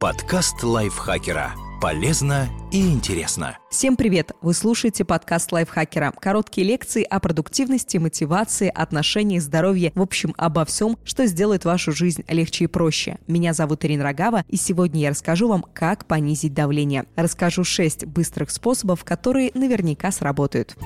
Подкаст лайфхакера. Полезно и интересно. Всем привет! Вы слушаете подкаст лайфхакера. Короткие лекции о продуктивности, мотивации, отношениях, здоровье, в общем, обо всем, что сделает вашу жизнь легче и проще. Меня зовут Ирина Рогава, и сегодня я расскажу вам, как понизить давление. Расскажу 6 быстрых способов, которые наверняка сработают.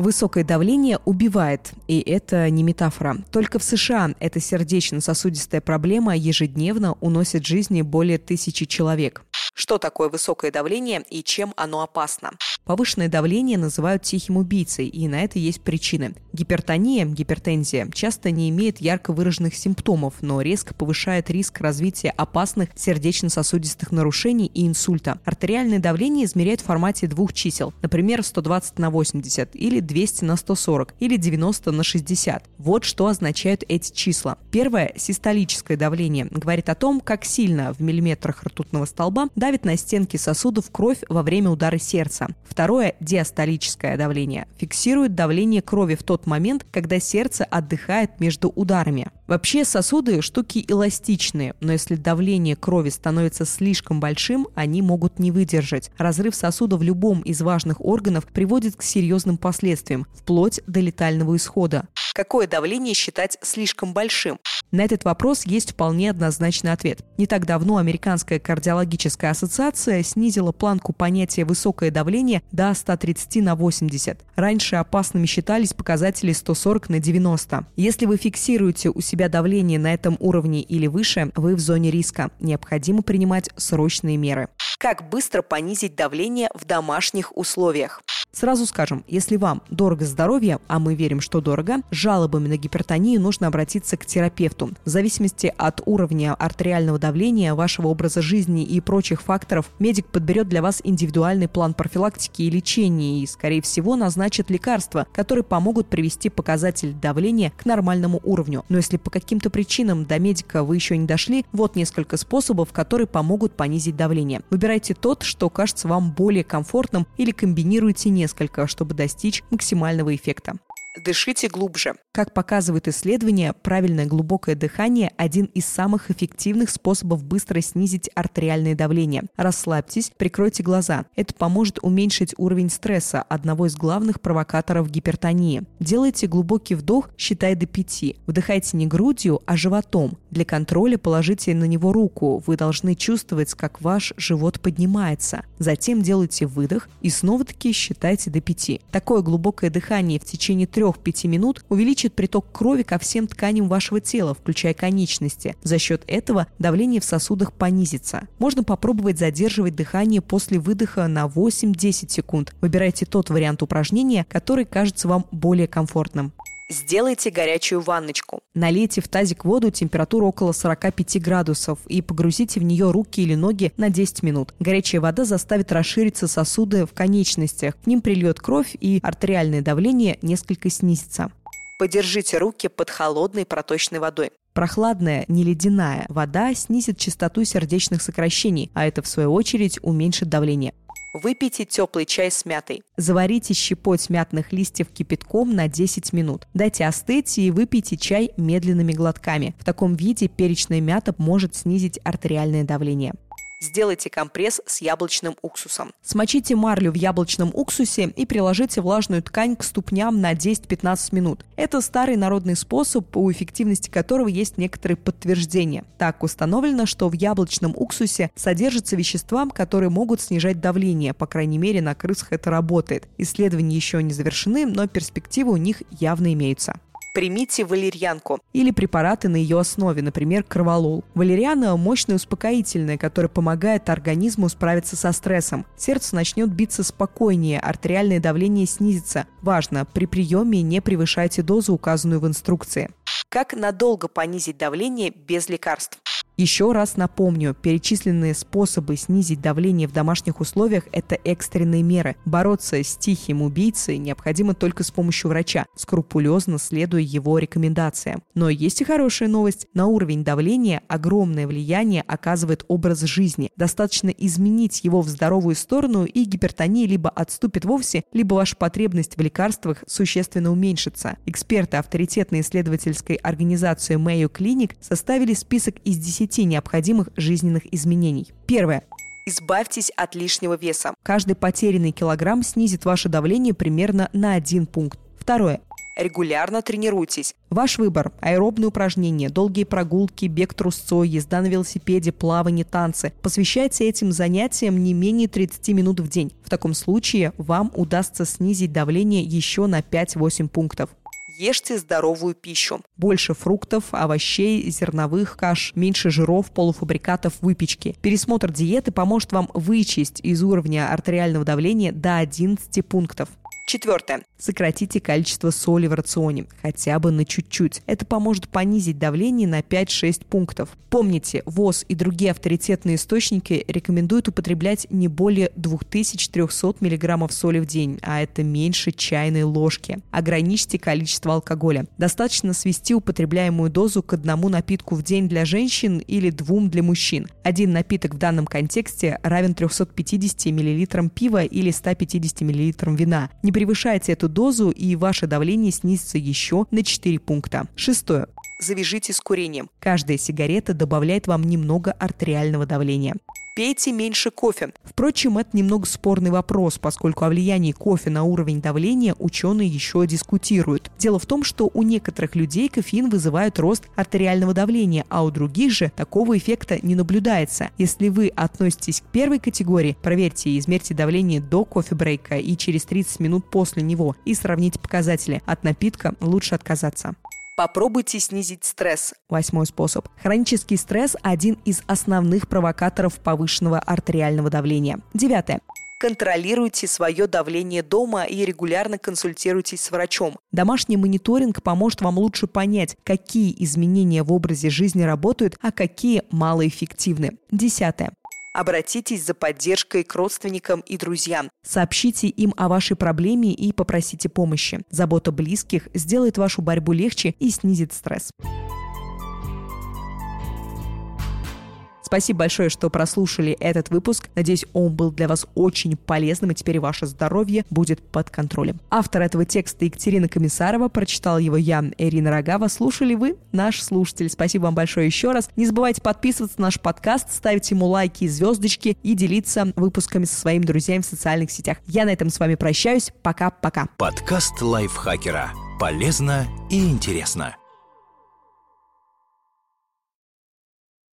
Высокое давление убивает, и это не метафора. Только в США эта сердечно-сосудистая проблема ежедневно уносит жизни более тысячи человек. Что такое высокое давление и чем оно опасно? Повышенное давление называют тихим убийцей, и на это есть причины. Гипертония, гипертензия, часто не имеет ярко выраженных симптомов, но резко повышает риск развития опасных сердечно-сосудистых нарушений и инсульта. Артериальное давление измеряют в формате двух чисел, например, 120 на 80, или 200 на 140, или 90 на 60. Вот что означают эти числа. Первое – систолическое давление. Говорит о том, как сильно в миллиметрах ртутного столба давит на стенки сосудов кровь во время удара сердца. Второе – диастолическое давление. Фиксирует давление крови в тот момент, когда сердце отдыхает между ударами. Вообще сосуды – штуки эластичные, но если давление крови становится слишком большим, они могут не выдержать. Разрыв сосуда в любом из важных органов приводит к серьезным последствиям, вплоть до летального исхода. Какое давление считать слишком большим? На этот вопрос есть вполне однозначный ответ. Не так давно Американская кардиологическая ассоциация снизила планку понятия «высокое давление» до 130 на 80. Раньше опасными считались показатели 140 на 90. Если вы фиксируете у себя давление на этом уровне или выше, вы в зоне риска. Необходимо принимать срочные меры. Как быстро понизить давление в домашних условиях? Сразу скажем, если вам дорого здоровье, а мы верим, что дорого, жалобами на гипертонию нужно обратиться к терапевту. В зависимости от уровня артериального давления, вашего образа жизни и прочих факторов, медик подберет для вас индивидуальный план профилактики и лечения и, скорее всего, назначит лекарства, которые помогут привести показатель давления к нормальному уровню. Но если по каким-то причинам до медика вы еще не дошли, вот несколько способов, которые помогут понизить давление. Выбирайте тот, что кажется вам более комфортным или комбинируйте несколько, чтобы достичь максимального эффекта. Дышите глубже. Как показывают исследования, правильное глубокое дыхание – один из самых эффективных способов быстро снизить артериальное давление. Расслабьтесь, прикройте глаза. Это поможет уменьшить уровень стресса, одного из главных провокаторов гипертонии. Делайте глубокий вдох, считая до пяти. Вдыхайте не грудью, а животом. Для контроля положите на него руку. Вы должны чувствовать, как ваш живот поднимается. Затем делайте выдох и снова-таки считайте до пяти. Такое глубокое дыхание в течение 3-5 минут увеличит приток крови ко всем тканям вашего тела, включая конечности. За счет этого давление в сосудах понизится. Можно попробовать задерживать дыхание после выдоха на 8-10 секунд. Выбирайте тот вариант упражнения, который кажется вам более комфортным. Сделайте горячую ванночку. Налейте в тазик воду температуру около 45 градусов и погрузите в нее руки или ноги на 10 минут. Горячая вода заставит расшириться сосуды в конечностях. К ним прильет кровь и артериальное давление несколько снизится. Подержите руки под холодной проточной водой. Прохладная, не ледяная вода снизит частоту сердечных сокращений, а это в свою очередь уменьшит давление. Выпейте теплый чай с мятой. Заварите щепоть мятных листьев кипятком на 10 минут. Дайте остыть и выпейте чай медленными глотками. В таком виде перечная мята может снизить артериальное давление. Сделайте компресс с яблочным уксусом. Смочите марлю в яблочном уксусе и приложите влажную ткань к ступням на 10-15 минут. Это старый народный способ, у эффективности которого есть некоторые подтверждения. Так установлено, что в яблочном уксусе содержатся вещества, которые могут снижать давление. По крайней мере, на крысах это работает. Исследования еще не завершены, но перспективы у них явно имеются примите валерьянку или препараты на ее основе, например, кроволол. Валериана – мощное успокоительное, которое помогает организму справиться со стрессом. Сердце начнет биться спокойнее, артериальное давление снизится. Важно, при приеме не превышайте дозу, указанную в инструкции. Как надолго понизить давление без лекарств? Еще раз напомню, перечисленные способы снизить давление в домашних условиях – это экстренные меры. Бороться с тихим убийцей необходимо только с помощью врача, скрупулезно следуя его рекомендациям. Но есть и хорошая новость. На уровень давления огромное влияние оказывает образ жизни. Достаточно изменить его в здоровую сторону, и гипертония либо отступит вовсе, либо ваша потребность в лекарствах существенно уменьшится. Эксперты авторитетной исследовательской организации Mayo Clinic составили список из 10 необходимых жизненных изменений. Первое. Избавьтесь от лишнего веса. Каждый потерянный килограмм снизит ваше давление примерно на один пункт. Второе. Регулярно тренируйтесь. Ваш выбор – аэробные упражнения, долгие прогулки, бег трусцой, езда на велосипеде, плавание, танцы. Посвящайте этим занятиям не менее 30 минут в день. В таком случае вам удастся снизить давление еще на 5-8 пунктов. Ешьте здоровую пищу. Больше фруктов, овощей, зерновых каш, меньше жиров, полуфабрикатов, выпечки. Пересмотр диеты поможет вам вычесть из уровня артериального давления до 11 пунктов. Четвертое. Сократите количество соли в рационе, хотя бы на чуть-чуть. Это поможет понизить давление на 5-6 пунктов. Помните, ВОЗ и другие авторитетные источники рекомендуют употреблять не более 2300 мг соли в день, а это меньше чайной ложки. Ограничьте количество алкоголя. Достаточно свести употребляемую дозу к одному напитку в день для женщин или двум для мужчин. Один напиток в данном контексте равен 350 мл пива или 150 мл вина. Не превышайте эту дозу, и ваше давление снизится еще на 4 пункта. Шестое завяжите с курением. Каждая сигарета добавляет вам немного артериального давления. Пейте меньше кофе. Впрочем, это немного спорный вопрос, поскольку о влиянии кофе на уровень давления ученые еще дискутируют. Дело в том, что у некоторых людей кофеин вызывает рост артериального давления, а у других же такого эффекта не наблюдается. Если вы относитесь к первой категории, проверьте и измерьте давление до кофе-брейка и через 30 минут после него и сравните показатели. От напитка лучше отказаться. Попробуйте снизить стресс. Восьмой способ. Хронический стресс – один из основных провокаторов повышенного артериального давления. Девятое. Контролируйте свое давление дома и регулярно консультируйтесь с врачом. Домашний мониторинг поможет вам лучше понять, какие изменения в образе жизни работают, а какие малоэффективны. Десятое. Обратитесь за поддержкой к родственникам и друзьям. Сообщите им о вашей проблеме и попросите помощи. Забота близких сделает вашу борьбу легче и снизит стресс. Спасибо большое, что прослушали этот выпуск. Надеюсь, он был для вас очень полезным, и теперь ваше здоровье будет под контролем. Автор этого текста Екатерина Комиссарова, прочитал его я, Ирина Рогава. Слушали вы, наш слушатель. Спасибо вам большое еще раз. Не забывайте подписываться на наш подкаст, ставить ему лайки и звездочки и делиться выпусками со своими друзьями в социальных сетях. Я на этом с вами прощаюсь. Пока-пока. Подкаст лайфхакера. Полезно и интересно.